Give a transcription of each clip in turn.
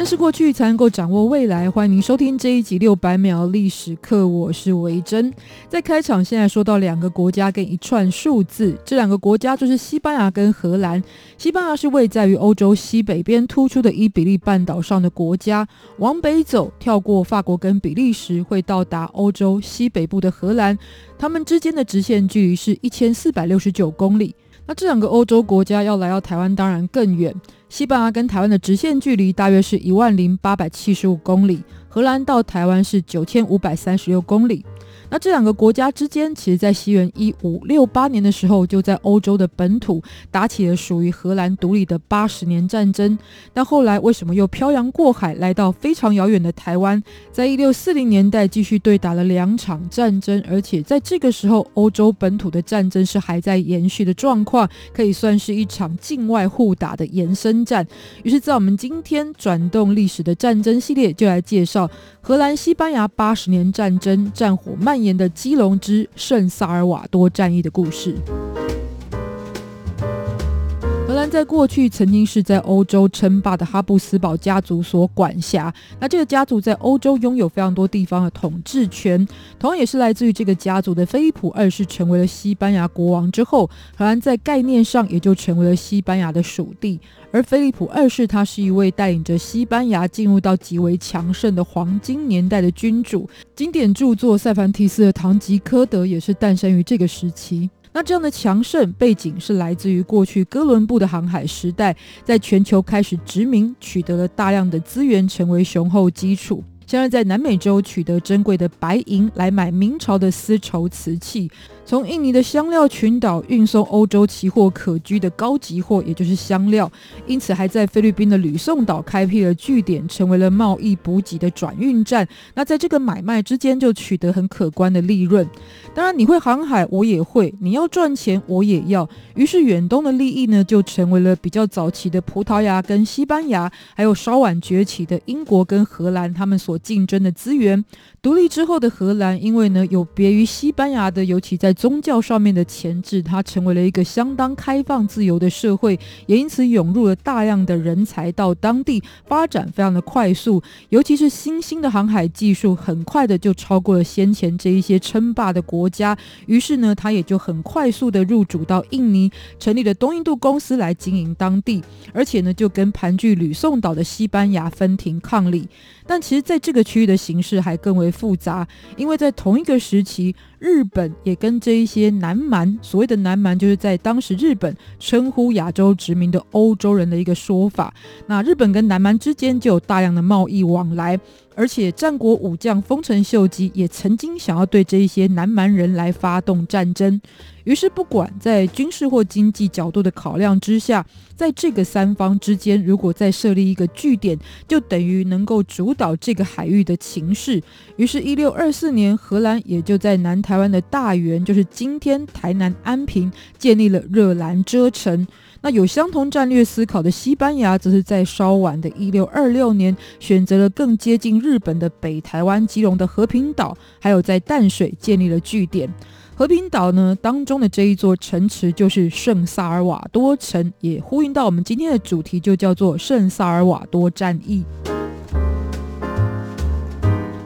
认识过去才能够掌握未来。欢迎您收听这一集六百秒历史课，我是维珍。在开场，现在说到两个国家跟一串数字，这两个国家就是西班牙跟荷兰。西班牙是位在于欧洲西北边突出的伊比利半岛上的国家，往北走，跳过法国跟比利时，会到达欧洲西北部的荷兰。它们之间的直线距离是一千四百六十九公里。那这两个欧洲国家要来到台湾，当然更远。西班牙跟台湾的直线距离大约是一万零八百七十五公里，荷兰到台湾是九千五百三十六公里。那这两个国家之间，其实在西元一五六八年的时候，就在欧洲的本土打起了属于荷兰独立的八十年战争。但后来为什么又漂洋过海来到非常遥远的台湾，在一六四零年代继续对打了两场战争，而且在这个时候，欧洲本土的战争是还在延续的状况，可以算是一场境外互打的延伸战。于是，在我们今天转动历史的战争系列，就来介绍荷兰西班牙八十年战争战火蔓延的基隆之圣萨尔瓦多战役的故事。兰在过去曾经是在欧洲称霸的哈布斯堡家族所管辖，那这个家族在欧洲拥有非常多地方的统治权。同样也是来自于这个家族的菲利普二世成为了西班牙国王之后，荷兰在概念上也就成为了西班牙的属地。而菲利普二世他是一位带领着西班牙进入到极为强盛的黄金年代的君主。经典著作《塞凡提斯的堂吉诃德》也是诞生于这个时期。那这样的强盛背景是来自于过去哥伦布的航海时代，在全球开始殖民，取得了大量的资源，成为雄厚基础。像是在南美洲取得珍贵的白银来买明朝的丝绸瓷器，从印尼的香料群岛运送欧洲奇货可居的高级货，也就是香料，因此还在菲律宾的吕宋岛开辟了据点，成为了贸易补给的转运站。那在这个买卖之间就取得很可观的利润。当然，你会航海，我也会；你要赚钱，我也要。于是远东的利益呢，就成为了比较早期的葡萄牙跟西班牙，还有稍晚崛起的英国跟荷兰，他们所。竞争的资源。独立之后的荷兰，因为呢有别于西班牙的，尤其在宗教上面的钳制，它成为了一个相当开放自由的社会，也因此涌入了大量的人才到当地，发展非常的快速。尤其是新兴的航海技术，很快的就超过了先前这一些称霸的国家。于是呢，他也就很快速的入主到印尼，成立了东印度公司来经营当地，而且呢就跟盘踞吕宋岛的西班牙分庭抗礼。但其实在这个区域的形势还更为复杂，因为在同一个时期，日本也跟这一些南蛮，所谓的南蛮，就是在当时日本称呼亚洲殖民的欧洲人的一个说法。那日本跟南蛮之间就有大量的贸易往来。而且战国武将丰臣秀吉也曾经想要对这一些南蛮人来发动战争，于是不管在军事或经济角度的考量之下，在这个三方之间，如果再设立一个据点，就等于能够主导这个海域的情势。于是，一六二四年，荷兰也就在南台湾的大员，就是今天台南安平，建立了热兰遮城。那有相同战略思考的西班牙，则是在稍晚的一六二六年，选择了更接近日本的北台湾基隆的和平岛，还有在淡水建立了据点。和平岛呢，当中的这一座城池就是圣萨尔瓦多城，也呼应到我们今天的主题，就叫做圣萨尔瓦多战役。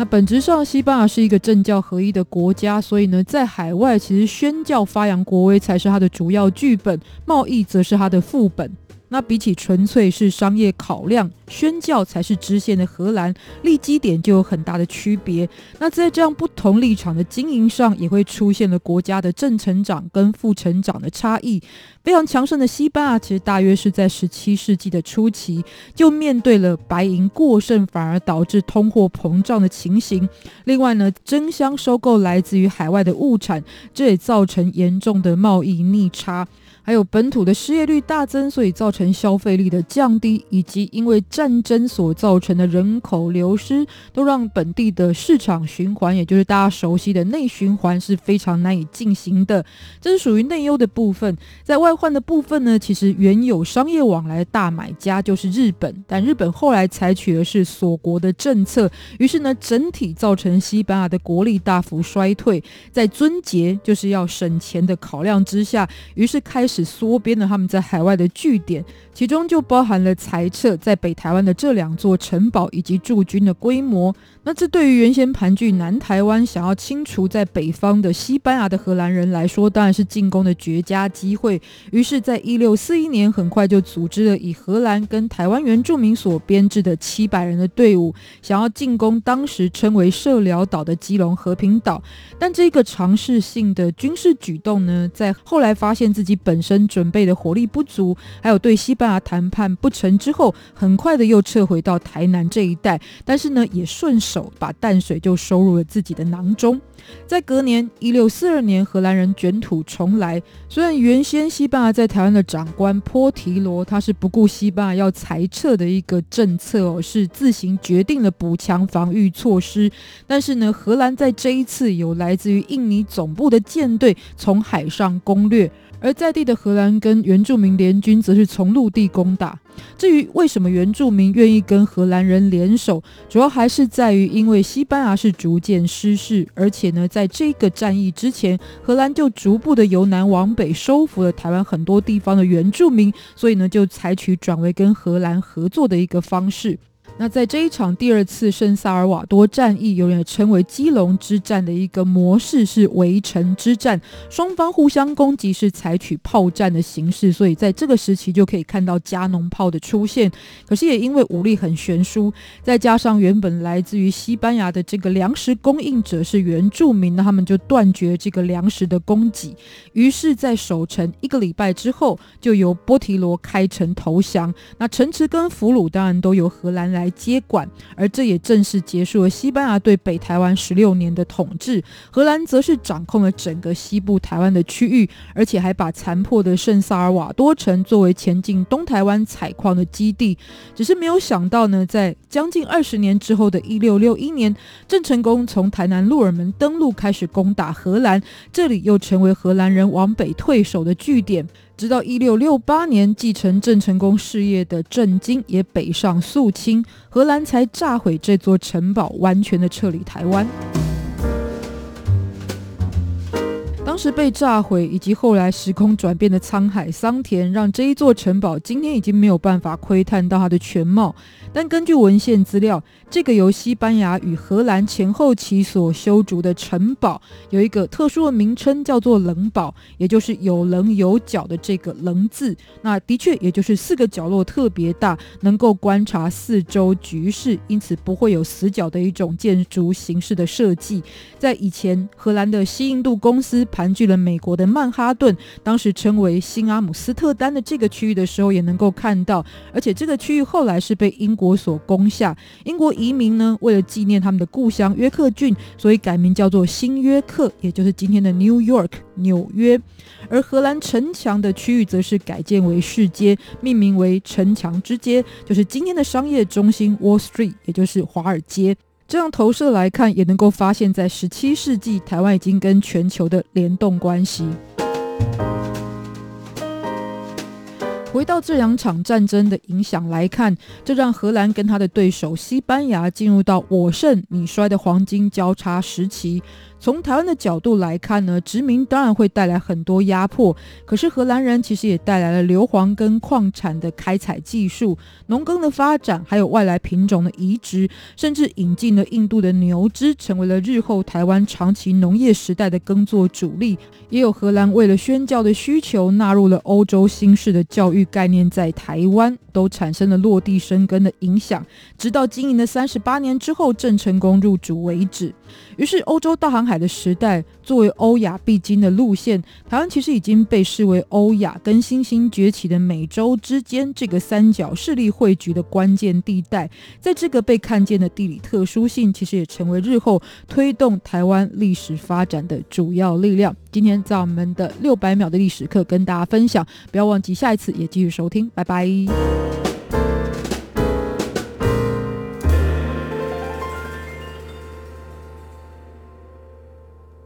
那本质上，西班牙是一个政教合一的国家，所以呢，在海外其实宣教发扬国威才是它的主要剧本，贸易则是它的副本。那比起纯粹是商业考量，宣教才是支线的荷兰，立基点就有很大的区别。那在这样不同立场的经营上，也会出现了国家的正成长跟负成长的差异。非常强盛的西班牙，其实大约是在十七世纪的初期，就面对了白银过剩，反而导致通货膨胀的情形。另外呢，争相收购来自于海外的物产，这也造成严重的贸易逆差。还有本土的失业率大增，所以造成消费力的降低，以及因为战争所造成的人口流失，都让本地的市场循环，也就是大家熟悉的内循环是非常难以进行的。这是属于内忧的部分。在外患的部分呢，其实原有商业往来的大买家就是日本，但日本后来采取的是锁国的政策，于是呢，整体造成西班牙的国力大幅衰退。在尊节就是要省钱的考量之下，于是开始。缩编了他们在海外的据点，其中就包含了裁撤在北台湾的这两座城堡以及驻军的规模。那这对于原先盘踞南台湾、想要清除在北方的西班牙的荷兰人来说，当然是进攻的绝佳机会。于是，在一六四一年，很快就组织了以荷兰跟台湾原住民所编制的七百人的队伍，想要进攻当时称为社寮岛的基隆和平岛。但这个尝试性的军事举动呢，在后来发现自己本身准备的火力不足，还有对西班牙谈判不成之后，很快的又撤回到台南这一带。但是呢，也顺手把淡水就收入了自己的囊中。在隔年一六四二年，荷兰人卷土重来。虽然原先西班牙在台湾的长官波提罗，他是不顾西班牙要裁撤的一个政策哦，是自行决定了补强防御措施。但是呢，荷兰在这一次有来自于印尼总部的舰队从海上攻略。而在地的荷兰跟原住民联军则是从陆地攻打。至于为什么原住民愿意跟荷兰人联手，主要还是在于因为西班牙是逐渐失势，而且呢，在这个战役之前，荷兰就逐步的由南往北收服了台湾很多地方的原住民，所以呢，就采取转为跟荷兰合作的一个方式。那在这一场第二次圣萨尔瓦多战役，有人称为基隆之战的一个模式是围城之战，双方互相攻击是采取炮战的形式，所以在这个时期就可以看到加农炮的出现。可是也因为武力很悬殊，再加上原本来自于西班牙的这个粮食供应者是原住民，那他们就断绝这个粮食的供给。于是，在守城一个礼拜之后，就由波提罗开城投降。那城池跟俘虏当然都由荷兰来接管，而这也正式结束了西班牙对北台湾十六年的统治。荷兰则是掌控了整个西部台湾的区域，而且还把残破的圣萨尔瓦多城作为前进东台湾采矿的基地。只是没有想到呢，在将近二十年之后的一六六一年，郑成功从台南鹿耳门登陆，开始攻打荷兰，这里又成为荷兰人往北退守的据点。直到一六六八年，继承郑成功事业的郑经也北上肃清，荷兰才炸毁这座城堡，完全的撤离台湾。时被炸毁，以及后来时空转变的沧海桑田，让这一座城堡今天已经没有办法窥探到它的全貌。但根据文献资料，这个由西班牙与荷兰前后期所修筑的城堡，有一个特殊的名称，叫做棱堡，也就是有棱有角的这个“棱”字。那的确，也就是四个角落特别大，能够观察四周局势，因此不会有死角的一种建筑形式的设计。在以前，荷兰的西印度公司盘踞了美国的曼哈顿，当时称为新阿姆斯特丹的这个区域的时候，也能够看到。而且这个区域后来是被英国所攻下，英国移民呢，为了纪念他们的故乡约克郡，所以改名叫做新约克，也就是今天的 New York 纽约。而荷兰城墙的区域则是改建为市街，命名为城墙之街，就是今天的商业中心 Wall Street，也就是华尔街。这样投射来看，也能够发现，在十七世纪，台湾已经跟全球的联动关系。回到这两场战争的影响来看，这让荷兰跟他的对手西班牙进入到我胜你衰的黄金交叉时期。从台湾的角度来看呢，殖民当然会带来很多压迫，可是荷兰人其实也带来了硫磺跟矿产的开采技术、农耕的发展，还有外来品种的移植，甚至引进了印度的牛只，成为了日后台湾长期农业时代的耕作主力。也有荷兰为了宣教的需求，纳入了欧洲新式的教育概念，在台湾都产生了落地生根的影响，直到经营了三十八年之后，郑成功入主为止。于是，欧洲大航海的时代，作为欧亚必经的路线，台湾其实已经被视为欧亚跟新兴崛起的美洲之间这个三角势力汇聚的关键地带。在这个被看见的地理特殊性，其实也成为日后推动台湾历史发展的主要力量。今天在我们的六百秒的历史课跟大家分享，不要忘记下一次也继续收听，拜拜。